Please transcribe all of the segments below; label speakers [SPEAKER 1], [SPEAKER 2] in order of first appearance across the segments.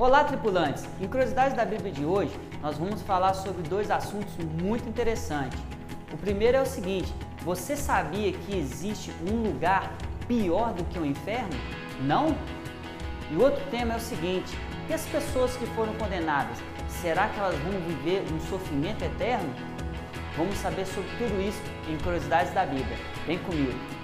[SPEAKER 1] Olá, tripulantes! Em Curiosidades da Bíblia de hoje, nós vamos falar sobre dois assuntos muito interessantes. O primeiro é o seguinte: você sabia que existe um lugar pior do que o inferno? Não? E o outro tema é o seguinte: e as pessoas que foram condenadas, será que elas vão viver um sofrimento eterno? Vamos saber sobre tudo isso em Curiosidades da Bíblia. Vem comigo!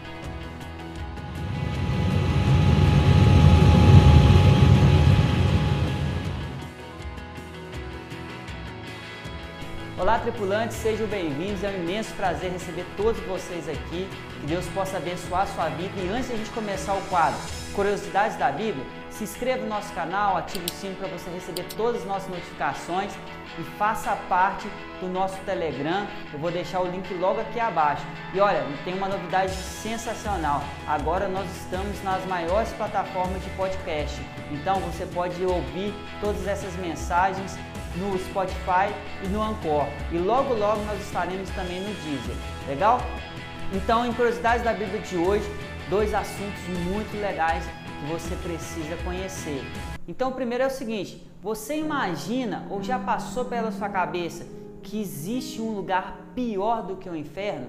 [SPEAKER 1] Olá, tripulantes, sejam bem-vindos. É um imenso prazer receber todos vocês aqui. Que Deus possa abençoar a sua vida. E antes de a gente começar o quadro Curiosidades da Bíblia, se inscreva no nosso canal, ative o sino para você receber todas as nossas notificações e faça parte do nosso Telegram. Eu vou deixar o link logo aqui abaixo. E olha, tem uma novidade sensacional. Agora nós estamos nas maiores plataformas de podcast. Então você pode ouvir todas essas mensagens no Spotify e no Anchor. E logo logo nós estaremos também no Deezer. Legal? Então, em curiosidades da Bíblia de hoje, dois assuntos muito legais que você precisa conhecer. Então, o primeiro é o seguinte: você imagina ou já passou pela sua cabeça que existe um lugar pior do que o inferno?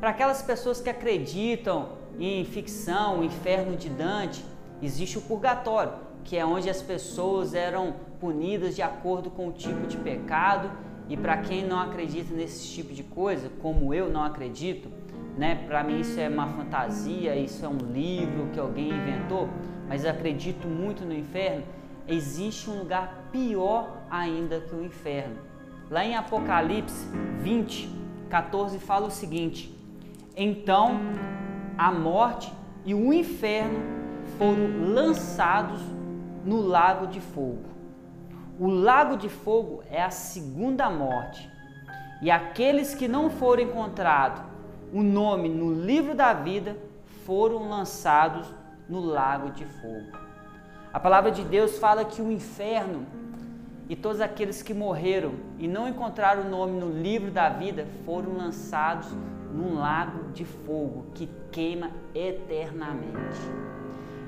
[SPEAKER 1] Para aquelas pessoas que acreditam em ficção, o inferno de Dante, existe o purgatório, que é onde as pessoas eram punidas de acordo com o tipo de pecado. E para quem não acredita nesse tipo de coisa, como eu não acredito, né? Para mim isso é uma fantasia, isso é um livro que alguém inventou, mas acredito muito no inferno. Existe um lugar pior ainda que o inferno. Lá em Apocalipse 20, 14 fala o seguinte: Então a morte e o inferno foram lançados no lago de fogo. O lago de fogo é a segunda morte. E aqueles que não foram encontrados o nome no livro da vida foram lançados no lago de fogo. A palavra de Deus fala que o inferno e todos aqueles que morreram e não encontraram o nome no livro da vida foram lançados num lago de fogo que queima eternamente.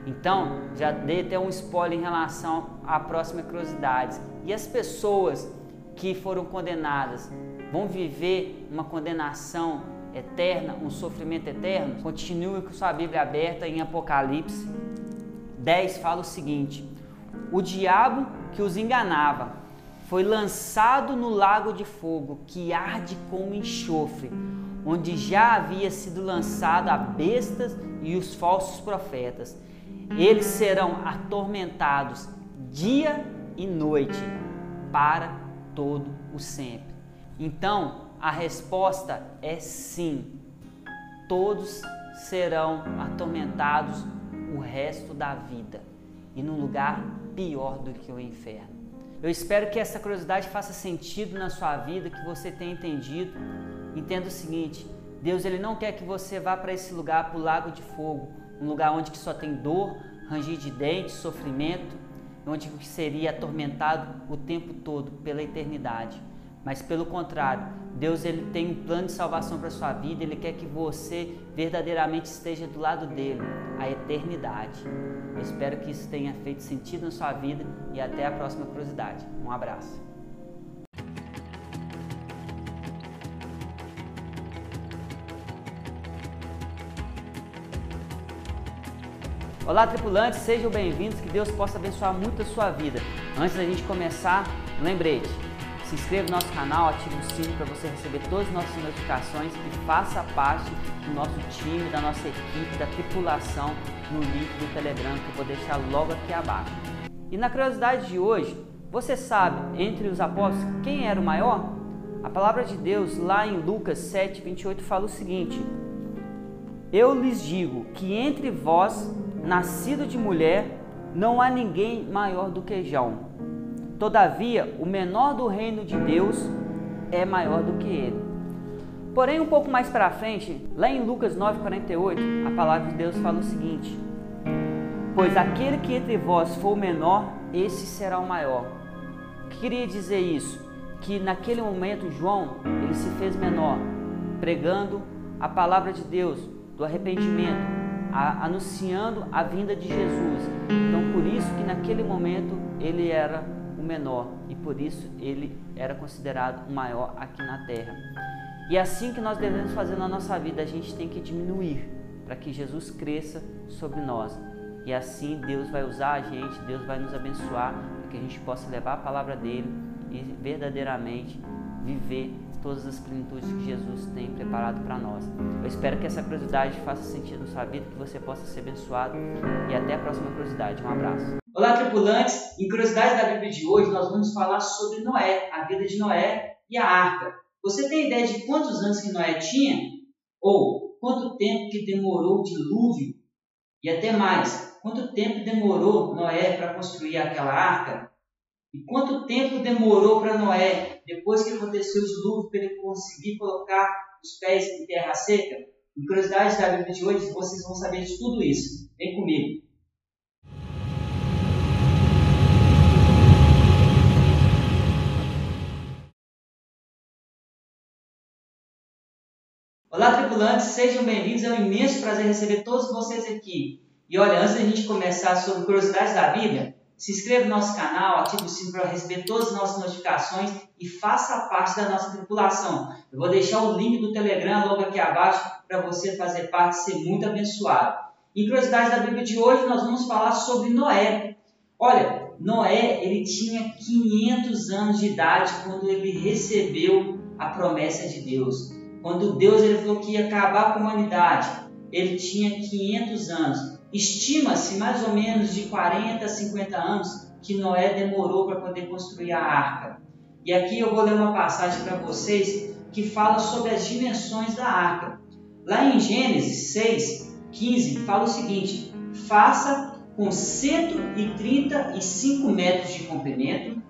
[SPEAKER 1] Então, já dei até um spoiler em relação à próxima curiosidade. E as pessoas que foram condenadas vão viver uma condenação eterna, um sofrimento eterno? Continue com sua Bíblia aberta em Apocalipse 10 fala o seguinte: O diabo que os enganava foi lançado no lago de fogo que arde como enxofre, onde já havia sido lançado a bestas e os falsos profetas eles serão atormentados dia e noite para todo o sempre. Então, a resposta é sim. Todos serão atormentados o resto da vida e num lugar pior do que o inferno. Eu espero que essa curiosidade faça sentido na sua vida, que você tenha entendido. Entenda o seguinte: Deus ele não quer que você vá para esse lugar, para o lago de fogo, um lugar onde que só tem dor, ranger de dentes, sofrimento, onde seria atormentado o tempo todo pela eternidade. Mas pelo contrário, Deus ele tem um plano de salvação para sua vida, ele quer que você verdadeiramente esteja do lado dele, a eternidade. Eu espero que isso tenha feito sentido na sua vida e até a próxima curiosidade. Um abraço. Olá, tripulantes, sejam bem-vindos, que Deus possa abençoar muito a sua vida. Antes da gente começar, lembrete, se inscreva no nosso canal, ative o sino para você receber todas as nossas notificações e faça parte do nosso time, da nossa equipe, da tripulação no link do Telegram que eu vou deixar logo aqui abaixo. E na curiosidade de hoje, você sabe, entre os apóstolos, quem era o maior? A palavra de Deus lá em Lucas 7, 28 fala o seguinte: Eu lhes digo que entre vós nascido de mulher, não há ninguém maior do que João. Todavia, o menor do reino de Deus é maior do que ele. Porém, um pouco mais para frente, lá em Lucas 9:48, a palavra de Deus fala o seguinte: Pois aquele que entre vós for o menor, esse será o maior. O que queria dizer isso? Que naquele momento João, ele se fez menor, pregando a palavra de Deus, do arrependimento, a, anunciando a vinda de Jesus. Então, por isso que naquele momento ele era o menor e por isso ele era considerado o maior aqui na terra. E é assim que nós devemos fazer na nossa vida, a gente tem que diminuir para que Jesus cresça sobre nós. E assim Deus vai usar a gente, Deus vai nos abençoar, para que a gente possa levar a palavra dele e verdadeiramente viver todas as plenitudes que Jesus tem preparado para nós. Eu espero que essa curiosidade faça sentido na sua vida, que você possa ser abençoado e até a próxima curiosidade. Um abraço.
[SPEAKER 2] Olá, tripulantes! Em Curiosidade da Bíblia de hoje, nós vamos falar sobre Noé, a vida de Noé e a arca. Você tem ideia de quantos anos que Noé tinha? Ou quanto tempo que demorou o dilúvio? E até mais, quanto tempo demorou Noé para construir aquela arca? E quanto tempo demorou para Noé, depois que aconteceu o dilúvio, para ele conseguir colocar os pés em terra seca? Em curiosidade da Bíblia de hoje, vocês vão saber de tudo isso. Vem comigo. Olá, tripulantes, sejam bem-vindos. É um imenso prazer receber todos vocês aqui. E olha, antes da gente começar sobre curiosidades da Bíblia, se inscreva no nosso canal, ative o sino para receber todas as nossas notificações e faça parte da nossa tripulação. Eu vou deixar o link do Telegram logo aqui abaixo para você fazer parte e ser muito abençoado. Em curiosidades da Bíblia de hoje, nós vamos falar sobre Noé. Olha, Noé ele tinha 500 anos de idade quando ele recebeu a promessa de Deus. Quando Deus ele falou que ia acabar com a humanidade, ele tinha 500 anos. Estima-se mais ou menos de 40 a 50 anos que Noé demorou para poder construir a arca. E aqui eu vou ler uma passagem para vocês que fala sobre as dimensões da arca. Lá em Gênesis 6, 15, fala o seguinte: faça com 135 metros de comprimento,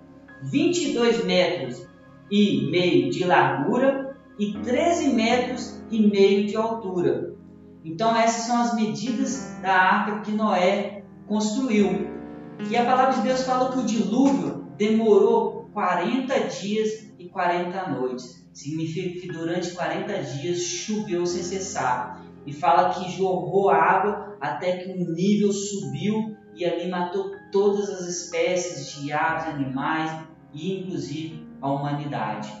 [SPEAKER 2] 22 metros e meio de largura e 13 metros e meio de altura. Então essas são as medidas da arca que Noé construiu. E a palavra de Deus fala que o dilúvio demorou 40 dias e 40 noites. Significa que durante 40 dias choveu sem cessar. E fala que jorrou água até que o nível subiu e ali matou todas as espécies de aves, animais e inclusive a humanidade.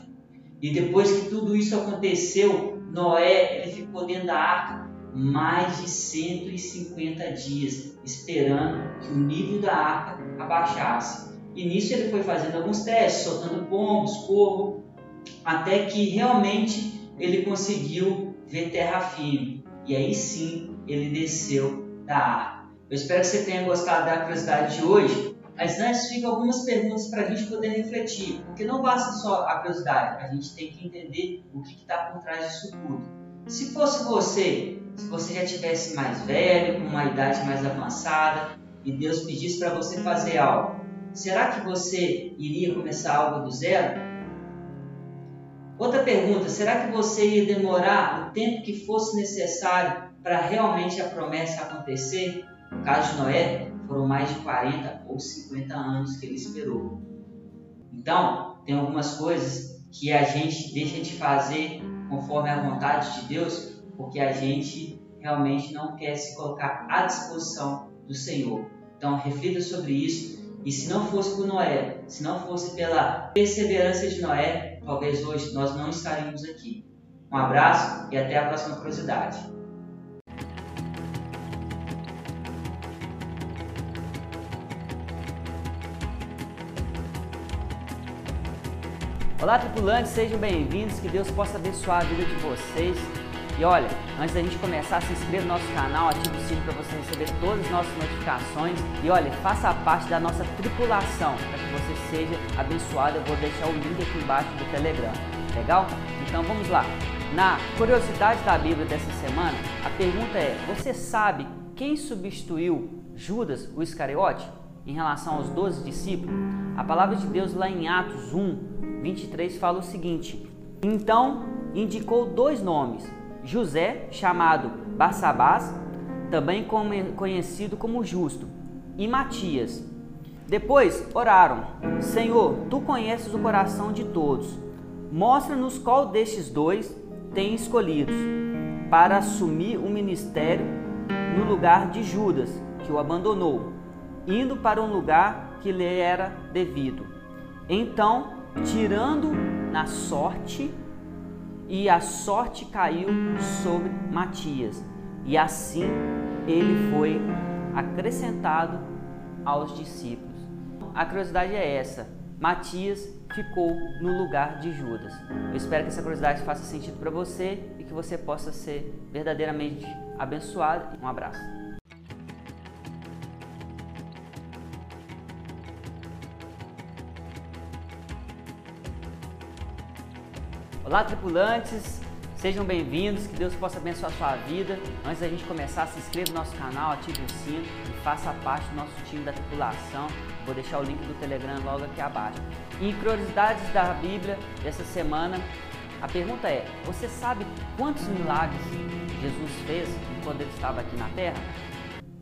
[SPEAKER 2] E depois que tudo isso aconteceu, Noé ele ficou dentro da arca mais de 150 dias esperando que o nível da arca abaixasse. E nisso ele foi fazendo alguns testes, soltando pombos, corvo, até que realmente ele conseguiu ver terra firme. E aí sim ele desceu da arca. Eu espero que você tenha gostado da curiosidade de hoje. Mas antes ficam algumas perguntas para a gente poder refletir, porque não basta só a curiosidade, a gente tem que entender o que está por trás disso tudo. Se fosse você se você já tivesse mais velho, com uma idade mais avançada, e Deus pedisse para você fazer algo, será que você iria começar algo do zero? Outra pergunta: será que você ia demorar o tempo que fosse necessário para realmente a promessa acontecer? No caso de Noé, foram mais de 40 ou 50 anos que ele esperou. Então, tem algumas coisas que a gente deixa de fazer conforme a vontade de Deus porque a gente realmente não quer se colocar à disposição do Senhor. Então, reflita sobre isso. E se não fosse por Noé, se não fosse pela perseverança de Noé, talvez hoje nós não estaríamos aqui. Um abraço e até a próxima curiosidade.
[SPEAKER 1] Olá, tripulantes, sejam bem-vindos. Que Deus possa abençoar a vida de vocês e olha, antes da gente começar, se inscreva no nosso canal, ative o sininho para você receber todas as nossas notificações e olha, faça parte da nossa tripulação para que você seja abençoado. Eu vou deixar o link aqui embaixo do Telegram. Legal? Então vamos lá. Na curiosidade da Bíblia dessa semana, a pergunta é: você sabe quem substituiu Judas, o Iscariote, em relação aos 12 discípulos? A palavra de Deus lá em Atos 1, 23 fala o seguinte: Então indicou dois nomes José, chamado Barsabás, também conhecido como Justo, e Matias. Depois oraram: Senhor, tu conheces o coração de todos. Mostra-nos qual destes dois tem escolhidos para assumir o ministério no lugar de Judas, que o abandonou, indo para um lugar que lhe era devido. Então, tirando na sorte, e a sorte caiu sobre Matias, e assim ele foi acrescentado aos discípulos. A curiosidade é essa: Matias ficou no lugar de Judas. Eu espero que essa curiosidade faça sentido para você e que você possa ser verdadeiramente abençoado. Um abraço. Olá, tripulantes! Sejam bem-vindos, que Deus possa abençoar a sua vida. Antes da gente começar, se inscreva no nosso canal, ative o sino e faça parte do nosso time da tripulação. Vou deixar o link do Telegram logo aqui abaixo. E em curiosidades da Bíblia dessa semana, a pergunta é: você sabe quantos milagres Jesus fez quando ele estava aqui na terra?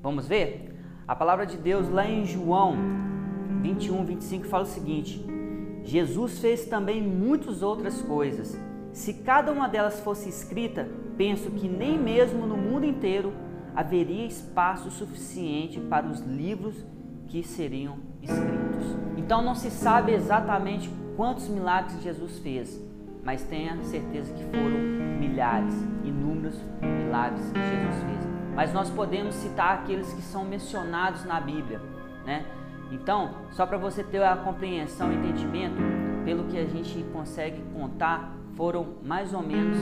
[SPEAKER 1] Vamos ver? A palavra de Deus lá em João 21, 25 fala o seguinte: Jesus fez também muitas outras coisas se cada uma delas fosse escrita, penso que nem mesmo no mundo inteiro haveria espaço suficiente para os livros que seriam escritos. Então não se sabe exatamente quantos milagres Jesus fez, mas tenha certeza que foram milhares, inúmeros milagres que Jesus fez. Mas nós podemos citar aqueles que são mencionados na Bíblia, né? Então, só para você ter a compreensão e entendimento, pelo que a gente consegue contar, foram mais ou menos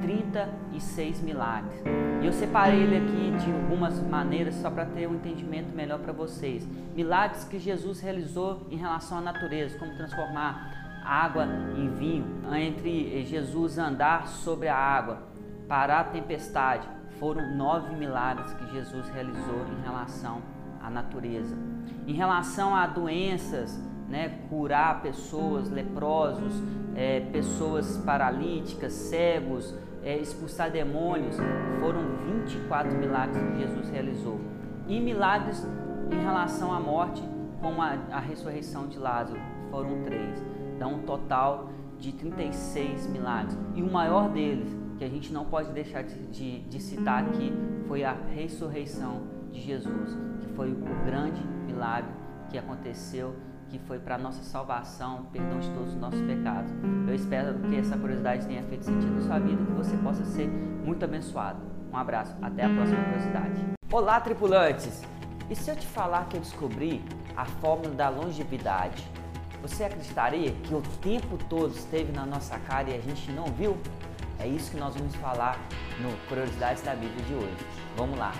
[SPEAKER 1] 36 milagres. E eu separei ele aqui de algumas maneiras só para ter um entendimento melhor para vocês. Milagres que Jesus realizou em relação à natureza, como transformar água em vinho, entre Jesus andar sobre a água, parar a tempestade. Foram nove milagres que Jesus realizou em relação à natureza. Em relação a doenças, né, curar pessoas, leprosos, é, pessoas paralíticas, cegos, é, expulsar demônios. Foram 24 milagres que Jesus realizou. E milagres em relação à morte, como a, a ressurreição de Lázaro, foram três. Dá um total de 36 milagres. E o maior deles, que a gente não pode deixar de, de, de citar aqui, foi a ressurreição de Jesus, foi o grande milagre que aconteceu que foi para nossa salvação, perdão de todos os nossos pecados. Eu espero que essa curiosidade tenha feito sentido na sua vida, que você possa ser muito abençoado. Um abraço, até a próxima curiosidade. Olá, tripulantes! E se eu te falar que eu descobri a fórmula da longevidade? Você acreditaria que o tempo todo esteve na nossa cara e a gente não viu? É isso que nós vamos falar no Curiosidades da Bíblia de hoje. Vamos lá!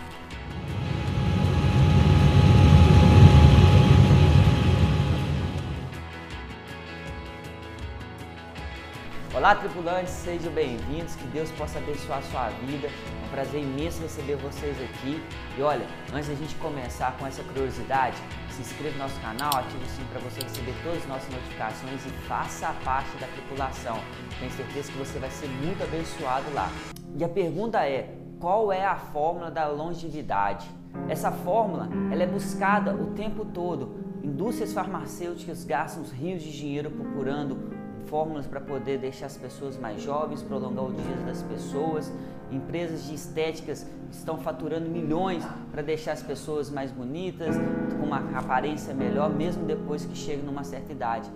[SPEAKER 1] Olá, tripulantes, sejam bem-vindos, que Deus possa abençoar a sua vida. É um prazer imenso receber vocês aqui. E olha, antes da gente começar com essa curiosidade, se inscreva no nosso canal, ative o sininho para você receber todas as nossas notificações e faça parte da tripulação. Tenho certeza que você vai ser muito abençoado lá. E a pergunta é: qual é a fórmula da longevidade? Essa fórmula ela é buscada o tempo todo. Indústrias farmacêuticas gastam rios de dinheiro procurando fórmulas para poder deixar as pessoas mais jovens, prolongar o dia das pessoas. Empresas de estéticas estão faturando milhões para deixar as pessoas mais bonitas, com uma aparência melhor, mesmo depois que chegam numa certa idade.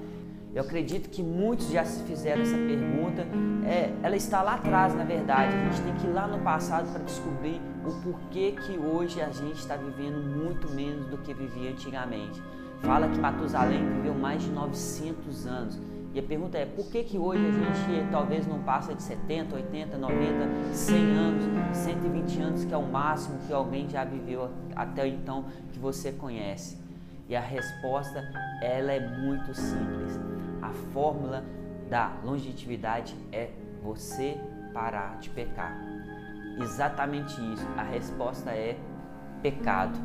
[SPEAKER 1] Eu acredito que muitos já se fizeram essa pergunta. É, ela está lá atrás, na verdade. A gente tem que ir lá no passado para descobrir o porquê que hoje a gente está vivendo muito menos do que vivia antigamente. Fala que Matusalém viveu mais de 900 anos. E a pergunta é, por que que hoje a gente talvez não passa de 70, 80, 90, 100 anos, 120 anos, que é o máximo que alguém já viveu até então que você conhece? E a resposta, ela é muito simples. A fórmula da longevidade é você parar de pecar. Exatamente isso. A resposta é pecado.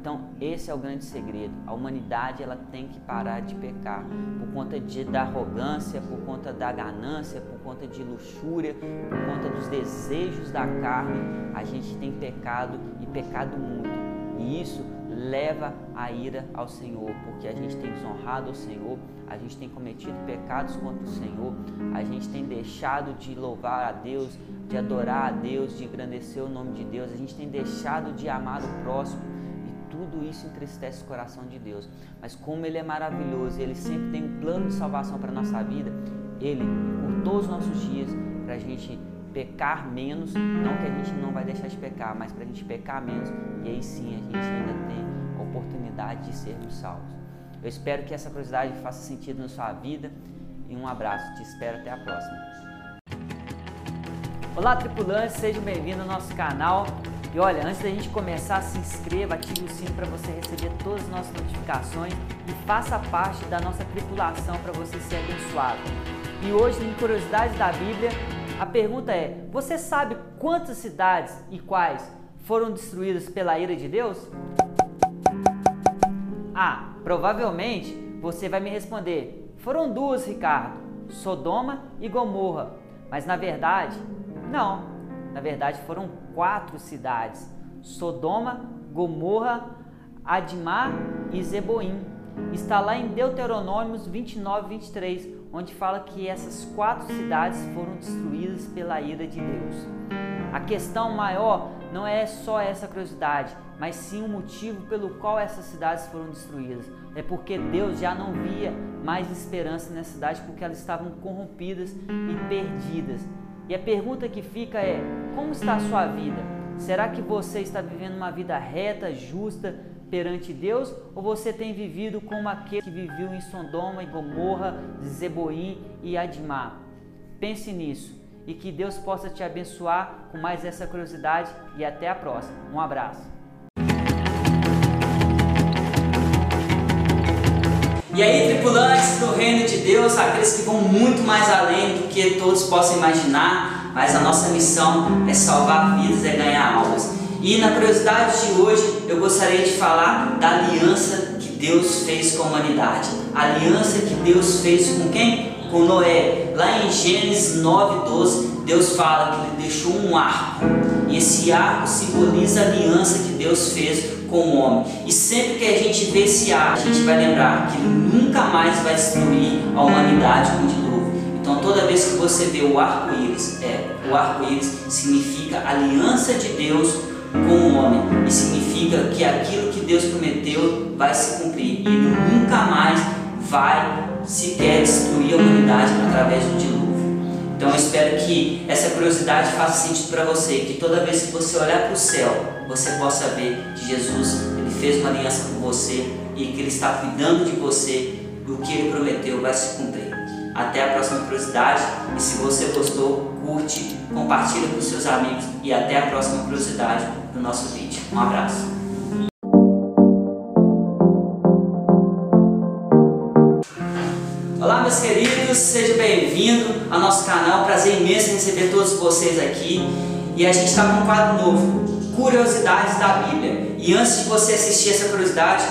[SPEAKER 1] Então, esse é o grande segredo. A humanidade ela tem que parar de pecar por conta de, da arrogância, por conta da ganância, por conta de luxúria, por conta dos desejos da carne. A gente tem pecado e pecado muito. E isso leva a ira ao Senhor, porque a gente tem desonrado o Senhor, a gente tem cometido pecados contra o Senhor, a gente tem deixado de louvar a Deus, de adorar a Deus, de engrandecer o nome de Deus, a gente tem deixado de amar o próximo tudo isso entristece o coração de Deus. Mas como Ele é maravilhoso e Ele sempre tem um plano de salvação para a nossa vida, Ele, todos os nossos dias, para a gente pecar menos, não que a gente não vai deixar de pecar, mas para a gente pecar menos e aí sim a gente ainda tem a oportunidade de sermos salvos. Eu espero que essa curiosidade faça sentido na sua vida e um abraço. Te espero até a próxima. Olá, tripulantes, sejam bem-vindos ao nosso canal. E olha, antes da gente começar, se inscreva, ative o sino para você receber todas as nossas notificações e faça parte da nossa tripulação para você ser abençoado. E hoje, em Curiosidades da Bíblia, a pergunta é: você sabe quantas cidades e quais foram destruídas pela ira de Deus? Ah, provavelmente você vai me responder: foram duas, Ricardo, Sodoma e Gomorra. Mas na verdade, não. Na verdade, foram quatro cidades: Sodoma, Gomorra, Admar e Zeboim. Está lá em Deuteronômios 29, 23 onde fala que essas quatro cidades foram destruídas pela ira de Deus. A questão maior não é só essa curiosidade, mas sim o motivo pelo qual essas cidades foram destruídas. É porque Deus já não via mais esperança nessa cidade porque elas estavam corrompidas e perdidas. E a pergunta que fica é: como está a sua vida? Será que você está vivendo uma vida reta, justa, perante Deus ou você tem vivido como aquele que viveu em Sodoma e Gomorra, Zeboim e Admar? Pense nisso e que Deus possa te abençoar com mais essa curiosidade e até a próxima. Um abraço.
[SPEAKER 2] E aí, tripulantes do Reino de Deus, aqueles que vão muito mais além do que todos possam imaginar, mas a nossa missão é salvar vidas, é ganhar almas. E na curiosidade de hoje eu gostaria de falar da aliança que Deus fez com a humanidade. A aliança que Deus fez com quem? Com Noé. Lá em Gênesis 9:12, Deus fala que ele deixou um arco. E esse arco simboliza a aliança que Deus fez com o homem. E sempre que a gente vê esse arco, a gente vai lembrar que nunca mais vai destruir a humanidade com o dilúvio. Então toda vez que você vê o arco-íris, é, o arco-íris significa aliança de Deus com o homem. E significa que aquilo que Deus prometeu vai se cumprir. E nunca mais vai sequer destruir a humanidade através do dilúvio. Então eu espero que essa curiosidade faça sentido para você, que toda vez que você olhar para o céu, você possa ver que Jesus ele fez uma aliança com você e que ele está cuidando de você e o que ele prometeu vai se cumprir. Até a próxima curiosidade e se você gostou, curte, compartilha com seus amigos e até a próxima curiosidade do nosso vídeo. Um abraço. Meus queridos, seja bem-vindo ao nosso canal, prazer imenso receber todos vocês aqui e a gente está com um quadro novo, Curiosidades da Bíblia. E antes de você assistir essa curiosidade,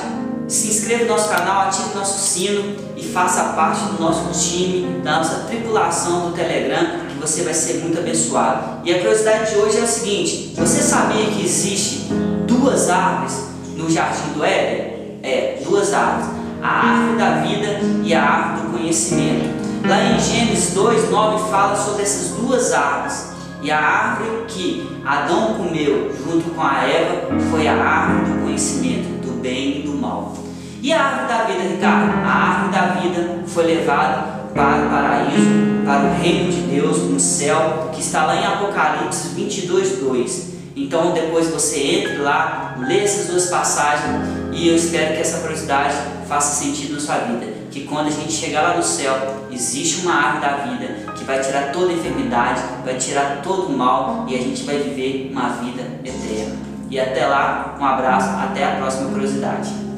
[SPEAKER 2] se inscreva no nosso canal, ative o nosso sino e faça parte do nosso time, da nossa tripulação do Telegram, que você vai ser muito abençoado. E a curiosidade de hoje é o seguinte: você sabia que existe duas árvores no jardim do Éden? É, duas árvores: a árvore da vida e a árvore do conhecimento. Lá em Gênesis 2, 9 fala sobre essas duas árvores. E a árvore que Adão comeu junto com a Eva foi a árvore do conhecimento bem e do mal. E a árvore da vida, Ricardo? A árvore da vida foi levada para o paraíso, para o reino de Deus no céu, que está lá em Apocalipse 22, 2. Então depois você entre lá, lê essas duas passagens e eu espero que essa curiosidade faça sentido na sua vida. Que quando a gente chegar lá no céu, existe uma árvore da vida que vai tirar toda enfermidade, vai tirar todo o mal e a gente vai viver uma vida eterna. E até lá, um abraço, até a próxima curiosidade.